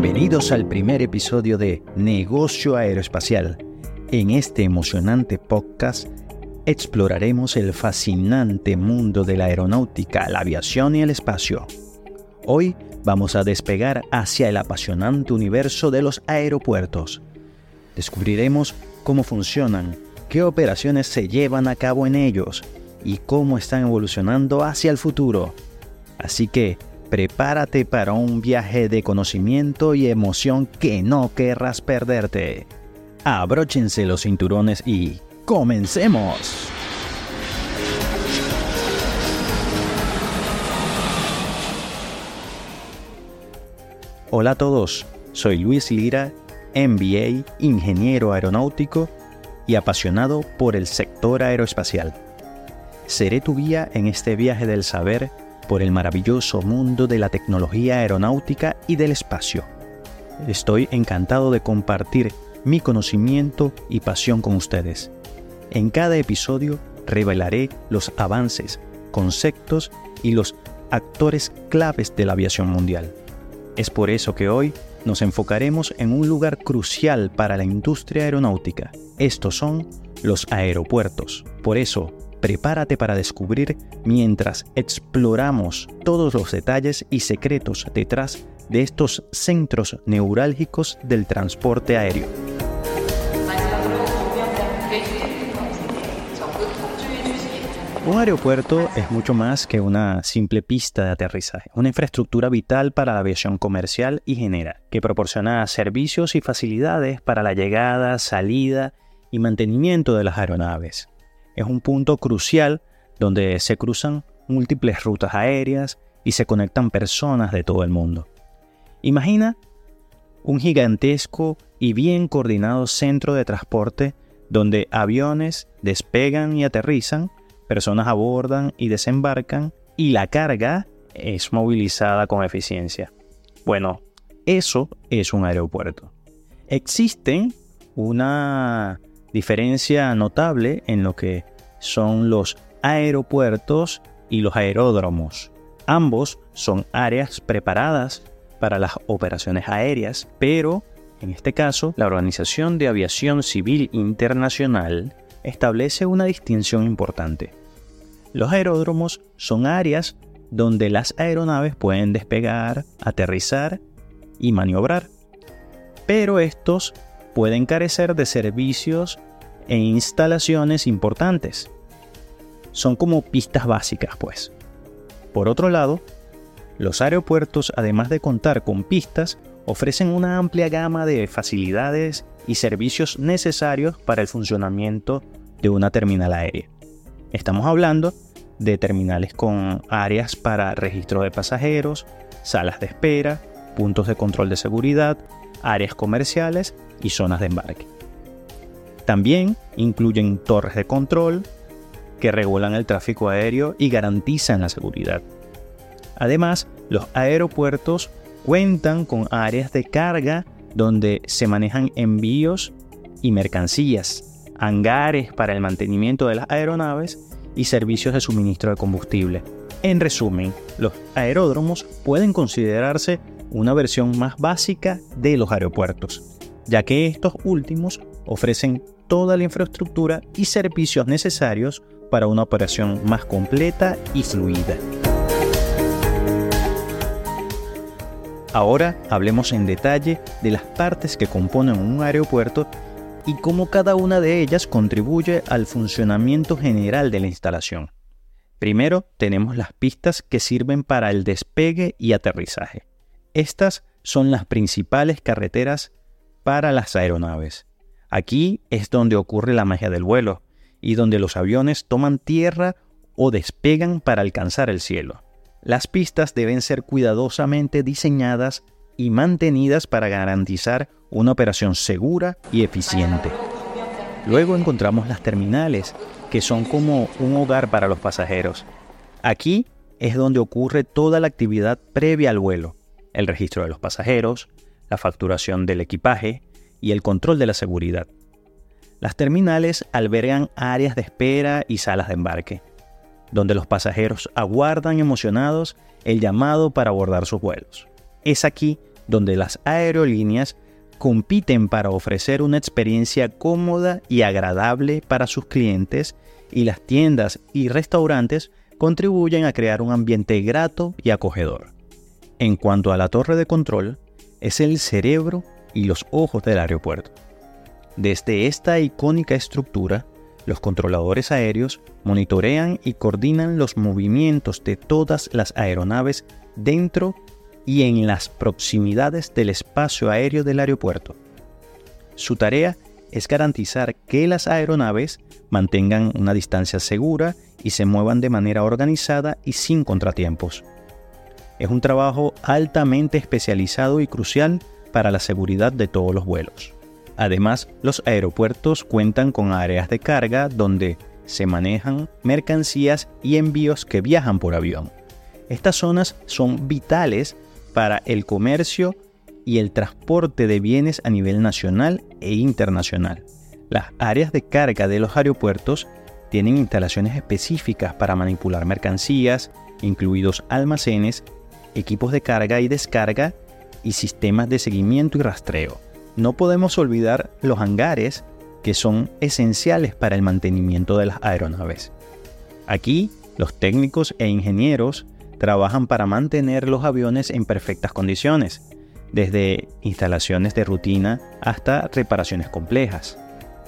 Bienvenidos al primer episodio de Negocio Aeroespacial. En este emocionante podcast exploraremos el fascinante mundo de la aeronáutica, la aviación y el espacio. Hoy vamos a despegar hacia el apasionante universo de los aeropuertos. Descubriremos cómo funcionan, qué operaciones se llevan a cabo en ellos y cómo están evolucionando hacia el futuro. Así que prepárate para un viaje de conocimiento y emoción que no querrás perderte. Abróchense los cinturones y comencemos. Hola a todos, soy Luis Lira, MBA, ingeniero aeronáutico y apasionado por el sector aeroespacial. Seré tu guía en este viaje del saber por el maravilloso mundo de la tecnología aeronáutica y del espacio. Estoy encantado de compartir mi conocimiento y pasión con ustedes. En cada episodio revelaré los avances, conceptos y los actores claves de la aviación mundial. Es por eso que hoy nos enfocaremos en un lugar crucial para la industria aeronáutica. Estos son los aeropuertos. Por eso, Prepárate para descubrir mientras exploramos todos los detalles y secretos detrás de estos centros neurálgicos del transporte aéreo. Un aeropuerto es mucho más que una simple pista de aterrizaje, una infraestructura vital para la aviación comercial y genera, que proporciona servicios y facilidades para la llegada, salida y mantenimiento de las aeronaves es un punto crucial donde se cruzan múltiples rutas aéreas y se conectan personas de todo el mundo. Imagina un gigantesco y bien coordinado centro de transporte donde aviones despegan y aterrizan, personas abordan y desembarcan y la carga es movilizada con eficiencia. Bueno, eso es un aeropuerto. Existen una diferencia notable en lo que son los aeropuertos y los aeródromos. Ambos son áreas preparadas para las operaciones aéreas, pero en este caso la Organización de Aviación Civil Internacional establece una distinción importante. Los aeródromos son áreas donde las aeronaves pueden despegar, aterrizar y maniobrar, pero estos pueden carecer de servicios e instalaciones importantes. Son como pistas básicas, pues. Por otro lado, los aeropuertos, además de contar con pistas, ofrecen una amplia gama de facilidades y servicios necesarios para el funcionamiento de una terminal aérea. Estamos hablando de terminales con áreas para registro de pasajeros, salas de espera, puntos de control de seguridad, áreas comerciales y zonas de embarque. También incluyen torres de control que regulan el tráfico aéreo y garantizan la seguridad. Además, los aeropuertos cuentan con áreas de carga donde se manejan envíos y mercancías, hangares para el mantenimiento de las aeronaves y servicios de suministro de combustible. En resumen, los aeródromos pueden considerarse una versión más básica de los aeropuertos, ya que estos últimos ofrecen toda la infraestructura y servicios necesarios para una operación más completa y fluida. Ahora hablemos en detalle de las partes que componen un aeropuerto y cómo cada una de ellas contribuye al funcionamiento general de la instalación. Primero tenemos las pistas que sirven para el despegue y aterrizaje. Estas son las principales carreteras para las aeronaves. Aquí es donde ocurre la magia del vuelo y donde los aviones toman tierra o despegan para alcanzar el cielo. Las pistas deben ser cuidadosamente diseñadas y mantenidas para garantizar una operación segura y eficiente. Luego encontramos las terminales, que son como un hogar para los pasajeros. Aquí es donde ocurre toda la actividad previa al vuelo, el registro de los pasajeros, la facturación del equipaje, y el control de la seguridad. Las terminales albergan áreas de espera y salas de embarque, donde los pasajeros aguardan emocionados el llamado para abordar sus vuelos. Es aquí donde las aerolíneas compiten para ofrecer una experiencia cómoda y agradable para sus clientes y las tiendas y restaurantes contribuyen a crear un ambiente grato y acogedor. En cuanto a la torre de control, es el cerebro y los ojos del aeropuerto. Desde esta icónica estructura, los controladores aéreos monitorean y coordinan los movimientos de todas las aeronaves dentro y en las proximidades del espacio aéreo del aeropuerto. Su tarea es garantizar que las aeronaves mantengan una distancia segura y se muevan de manera organizada y sin contratiempos. Es un trabajo altamente especializado y crucial para la seguridad de todos los vuelos. Además, los aeropuertos cuentan con áreas de carga donde se manejan mercancías y envíos que viajan por avión. Estas zonas son vitales para el comercio y el transporte de bienes a nivel nacional e internacional. Las áreas de carga de los aeropuertos tienen instalaciones específicas para manipular mercancías, incluidos almacenes, equipos de carga y descarga y sistemas de seguimiento y rastreo. No podemos olvidar los hangares que son esenciales para el mantenimiento de las aeronaves. Aquí, los técnicos e ingenieros trabajan para mantener los aviones en perfectas condiciones, desde instalaciones de rutina hasta reparaciones complejas.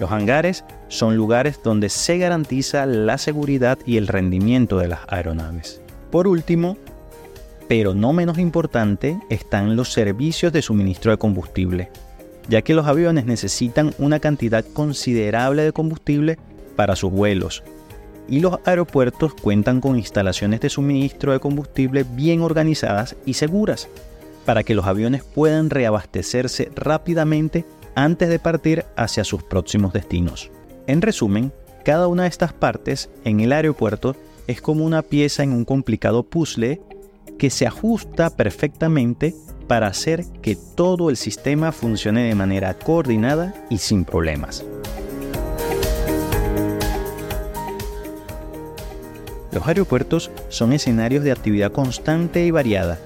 Los hangares son lugares donde se garantiza la seguridad y el rendimiento de las aeronaves. Por último, pero no menos importante, están los servicios de suministro de combustible, ya que los aviones necesitan una cantidad considerable de combustible para sus vuelos, y los aeropuertos cuentan con instalaciones de suministro de combustible bien organizadas y seguras, para que los aviones puedan reabastecerse rápidamente antes de partir hacia sus próximos destinos. En resumen, cada una de estas partes en el aeropuerto es como una pieza en un complicado puzzle que se ajusta perfectamente para hacer que todo el sistema funcione de manera coordinada y sin problemas. Los aeropuertos son escenarios de actividad constante y variada.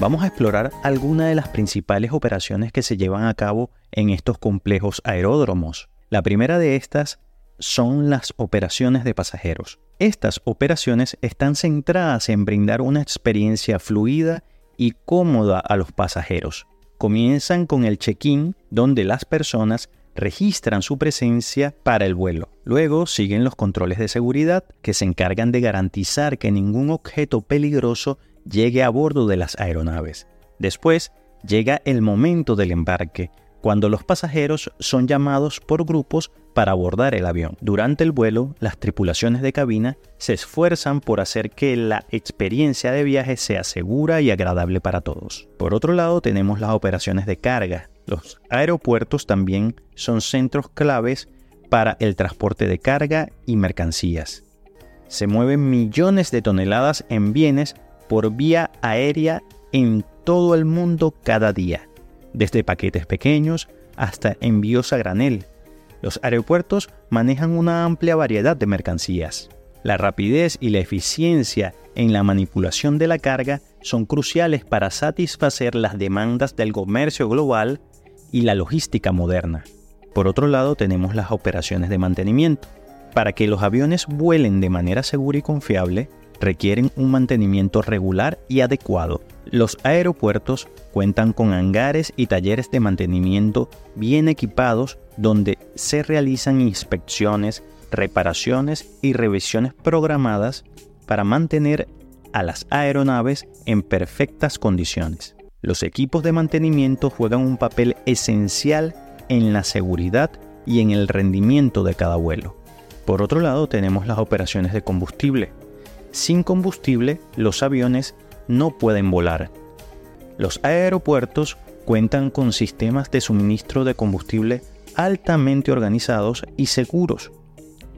Vamos a explorar algunas de las principales operaciones que se llevan a cabo en estos complejos aeródromos. La primera de estas son las operaciones de pasajeros. Estas operaciones están centradas en brindar una experiencia fluida y cómoda a los pasajeros. Comienzan con el check-in, donde las personas registran su presencia para el vuelo. Luego siguen los controles de seguridad que se encargan de garantizar que ningún objeto peligroso llegue a bordo de las aeronaves. Después llega el momento del embarque, cuando los pasajeros son llamados por grupos para abordar el avión. Durante el vuelo, las tripulaciones de cabina se esfuerzan por hacer que la experiencia de viaje sea segura y agradable para todos. Por otro lado, tenemos las operaciones de carga. Los aeropuertos también son centros claves para el transporte de carga y mercancías. Se mueven millones de toneladas en bienes por vía aérea en todo el mundo cada día desde paquetes pequeños hasta envíos a granel. Los aeropuertos manejan una amplia variedad de mercancías. La rapidez y la eficiencia en la manipulación de la carga son cruciales para satisfacer las demandas del comercio global y la logística moderna. Por otro lado, tenemos las operaciones de mantenimiento. Para que los aviones vuelen de manera segura y confiable, requieren un mantenimiento regular y adecuado. Los aeropuertos cuentan con hangares y talleres de mantenimiento bien equipados donde se realizan inspecciones, reparaciones y revisiones programadas para mantener a las aeronaves en perfectas condiciones. Los equipos de mantenimiento juegan un papel esencial en la seguridad y en el rendimiento de cada vuelo. Por otro lado, tenemos las operaciones de combustible. Sin combustible, los aviones no pueden volar. Los aeropuertos cuentan con sistemas de suministro de combustible altamente organizados y seguros.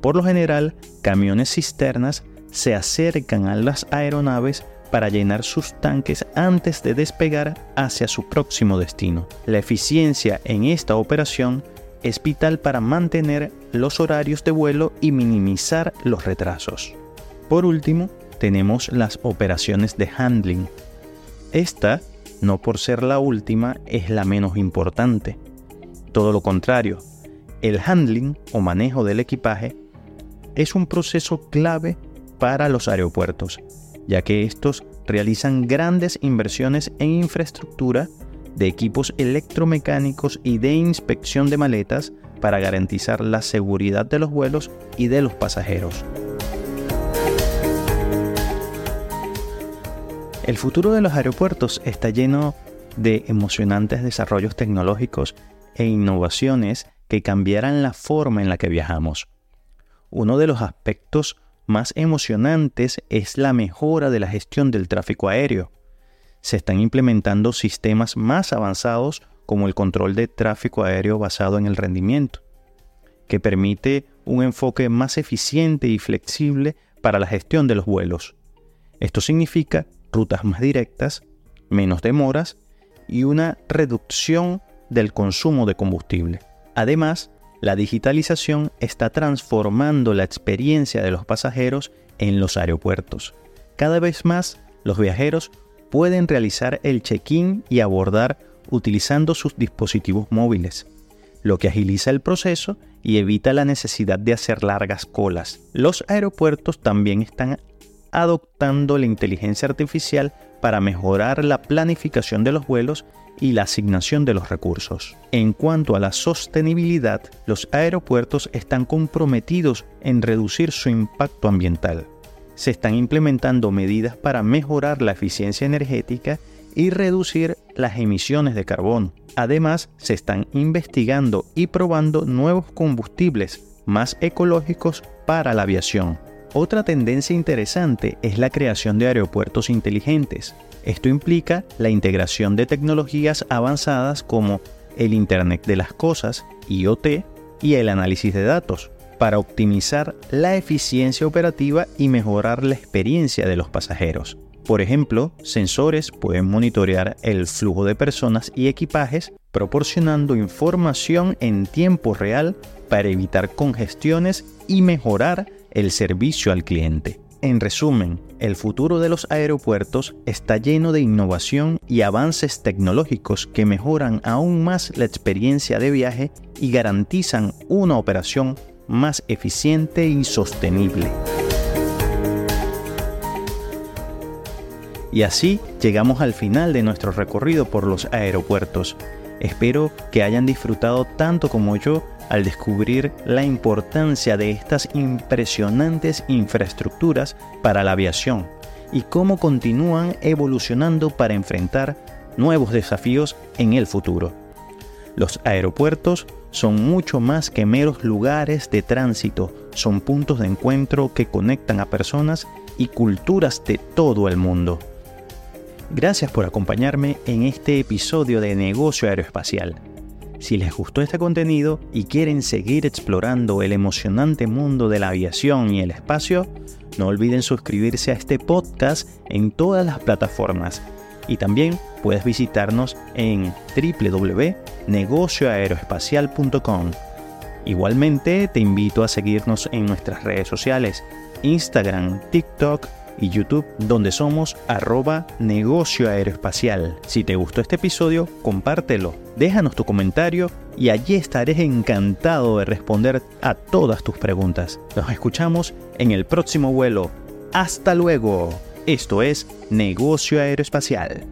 Por lo general, camiones cisternas se acercan a las aeronaves para llenar sus tanques antes de despegar hacia su próximo destino. La eficiencia en esta operación es vital para mantener los horarios de vuelo y minimizar los retrasos. Por último, tenemos las operaciones de handling. Esta no por ser la última es la menos importante. Todo lo contrario, el handling o manejo del equipaje es un proceso clave para los aeropuertos, ya que estos realizan grandes inversiones en infraestructura de equipos electromecánicos y de inspección de maletas para garantizar la seguridad de los vuelos y de los pasajeros. El futuro de los aeropuertos está lleno de emocionantes desarrollos tecnológicos e innovaciones que cambiarán la forma en la que viajamos. Uno de los aspectos más emocionantes es la mejora de la gestión del tráfico aéreo. Se están implementando sistemas más avanzados como el control de tráfico aéreo basado en el rendimiento, que permite un enfoque más eficiente y flexible para la gestión de los vuelos. Esto significa rutas más directas, menos demoras y una reducción del consumo de combustible. Además, la digitalización está transformando la experiencia de los pasajeros en los aeropuertos. Cada vez más, los viajeros pueden realizar el check-in y abordar utilizando sus dispositivos móviles, lo que agiliza el proceso y evita la necesidad de hacer largas colas. Los aeropuertos también están adoptando la inteligencia artificial para mejorar la planificación de los vuelos y la asignación de los recursos. En cuanto a la sostenibilidad, los aeropuertos están comprometidos en reducir su impacto ambiental. Se están implementando medidas para mejorar la eficiencia energética y reducir las emisiones de carbono. Además, se están investigando y probando nuevos combustibles más ecológicos para la aviación. Otra tendencia interesante es la creación de aeropuertos inteligentes. Esto implica la integración de tecnologías avanzadas como el Internet de las Cosas, IoT, y el análisis de datos, para optimizar la eficiencia operativa y mejorar la experiencia de los pasajeros. Por ejemplo, sensores pueden monitorear el flujo de personas y equipajes proporcionando información en tiempo real para evitar congestiones y mejorar el servicio al cliente. En resumen, el futuro de los aeropuertos está lleno de innovación y avances tecnológicos que mejoran aún más la experiencia de viaje y garantizan una operación más eficiente y sostenible. Y así llegamos al final de nuestro recorrido por los aeropuertos. Espero que hayan disfrutado tanto como yo al descubrir la importancia de estas impresionantes infraestructuras para la aviación y cómo continúan evolucionando para enfrentar nuevos desafíos en el futuro. Los aeropuertos son mucho más que meros lugares de tránsito, son puntos de encuentro que conectan a personas y culturas de todo el mundo. Gracias por acompañarme en este episodio de Negocio Aeroespacial. Si les gustó este contenido y quieren seguir explorando el emocionante mundo de la aviación y el espacio, no olviden suscribirse a este podcast en todas las plataformas. Y también puedes visitarnos en www.negocioaeroespacial.com. Igualmente te invito a seguirnos en nuestras redes sociales, Instagram, TikTok, y YouTube, donde somos arroba negocio aeroespacial. Si te gustó este episodio, compártelo, déjanos tu comentario y allí estaré encantado de responder a todas tus preguntas. Nos escuchamos en el próximo vuelo. Hasta luego. Esto es Negocio Aeroespacial.